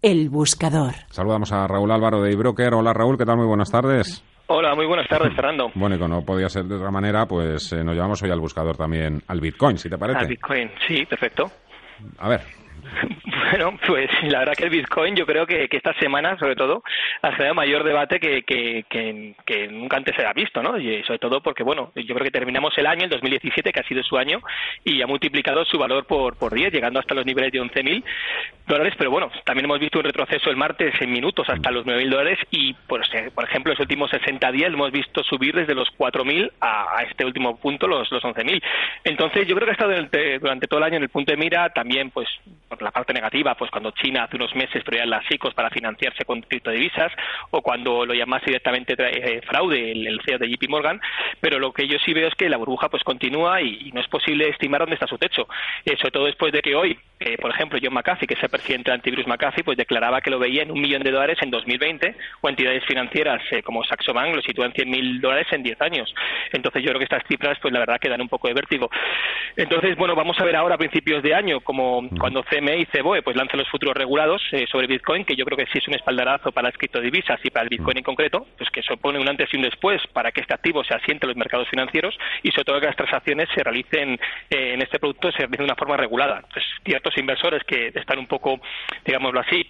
El buscador. Saludamos a Raúl Álvaro de iBroker. Hola Raúl, ¿qué tal? Muy buenas tardes. Hola, muy buenas tardes, Fernando. Bueno, y como no podía ser de otra manera, pues eh, nos llevamos hoy al buscador también al Bitcoin, si te parece. Al Bitcoin, sí, perfecto. A ver, Bueno, pues la verdad que el Bitcoin yo creo que, esta semana, sobre todo, ha generado mayor debate que, que, nunca antes se ha visto, ¿no? Y sobre todo porque, bueno, yo creo que terminamos el año, el 2017, que ha sido su año, y ha multiplicado su valor por, por 10, llegando hasta los niveles de 11.000 dólares, pero bueno, también hemos visto un retroceso el martes en minutos hasta los 9.000 dólares y, pues, eh, por ejemplo, los últimos 60 días hemos visto subir desde los 4.000 a, a este último punto, los, los 11.000. Entonces, yo creo que ha estado durante todo el año en el punto de mira también, pues, la parte negativa, pues cuando China hace unos meses traía las ICOs para financiarse con criptodivisas o cuando lo llamase directamente eh, fraude el, CEO de JP Morgan, pero lo que yo sí veo es que la burbuja pues continúa y, no es posible estimar dónde está su techo, eh, sobre todo después de que hoy, eh, por ejemplo, John McAfee, que es el presidente de antivirus McAfee, pues declaraba que lo veía en un millón de dólares en 2020 o entidades financieras como Saxo Bank lo sitúan en 100.000 dólares en 10 años. Entonces yo creo que estas cifras pues la verdad que dan un poco de vértigo. Entonces, bueno, vamos a ver ahora a principios de año como cuando CME y CBOE pues lanzan los futuros regulados eh, sobre Bitcoin, que yo creo que sí es un espaldarazo para las criptodivisas y para el Bitcoin en concreto, pues que supone un antes y un después para que este activo se asiente en los mercados financieros y sobre todo que las transacciones se realicen eh, en este producto se realicen de una forma regulada. Pues ciertos inversores que están un poco, digámoslo así,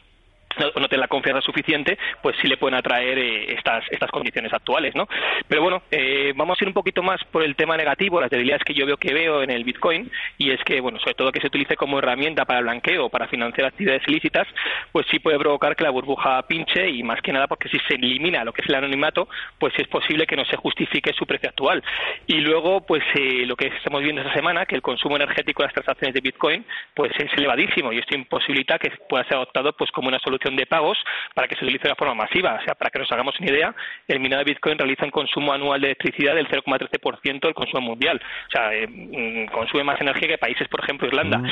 no, no tienen la confianza suficiente, pues sí le pueden atraer eh, estas, estas condiciones actuales, ¿no? Pero bueno, eh, vamos a ir un poquito más por el tema negativo, las debilidades que yo veo que veo en el Bitcoin, y es que, bueno, sobre todo que se utilice como herramienta para blanqueo, para financiar actividades ilícitas, pues sí puede provocar que la burbuja pinche, y más que nada porque si se elimina lo que es el anonimato, pues es posible que no se justifique su precio actual. Y luego, pues eh, lo que estamos viendo esta semana, que el consumo energético de las transacciones de Bitcoin, pues es elevadísimo, y esto imposibilita que pueda ser adoptado pues como una solución de pagos para que se utilice de forma masiva. O sea, para que nos hagamos una idea, el minado de Bitcoin realiza un consumo anual de electricidad del 0,13% del consumo mundial. O sea, eh, mm, consume más energía que países, por ejemplo, Irlanda. Mm.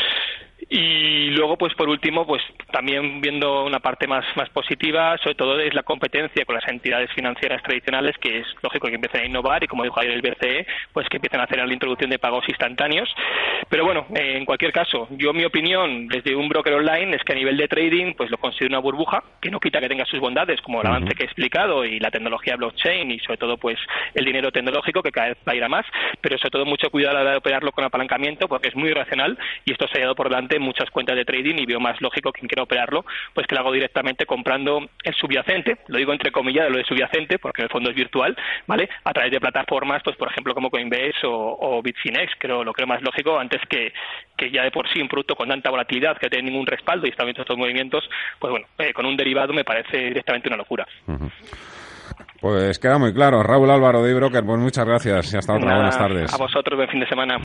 Y luego, pues por último, pues también viendo una parte más, más positiva, sobre todo es la competencia con las entidades financieras tradicionales, que es lógico que empiecen a innovar y, como dijo ayer el BCE, pues que empiecen a hacer la introducción de pagos instantáneos. Pero bueno, en cualquier caso, yo mi opinión desde un broker online es que a nivel de trading, pues lo considero una burbuja, que no quita que tenga sus bondades, como el avance que he explicado y la tecnología blockchain y sobre todo pues el dinero tecnológico que cada vez va a ir a más, pero sobre todo mucho cuidado a la hora de operarlo con apalancamiento porque es muy irracional y esto se ha dado por delante muchas cuentas de trading y veo más lógico quien quiera operarlo, pues que lo hago directamente comprando el subyacente, lo digo entre comillas lo de subyacente porque en el fondo es virtual, ¿vale? A través de plataformas, pues por ejemplo como Coinbase o, o Bitfinex, creo lo creo más lógico antes que, que ya de por sí un producto con tanta volatilidad que no tiene ningún respaldo y está viendo estos movimientos, pues bueno, eh, con un derivado me parece directamente una locura. Pues queda muy claro. Raúl Álvaro de Broker, pues muchas gracias y hasta otra. Buenas tardes. A vosotros, buen fin de semana.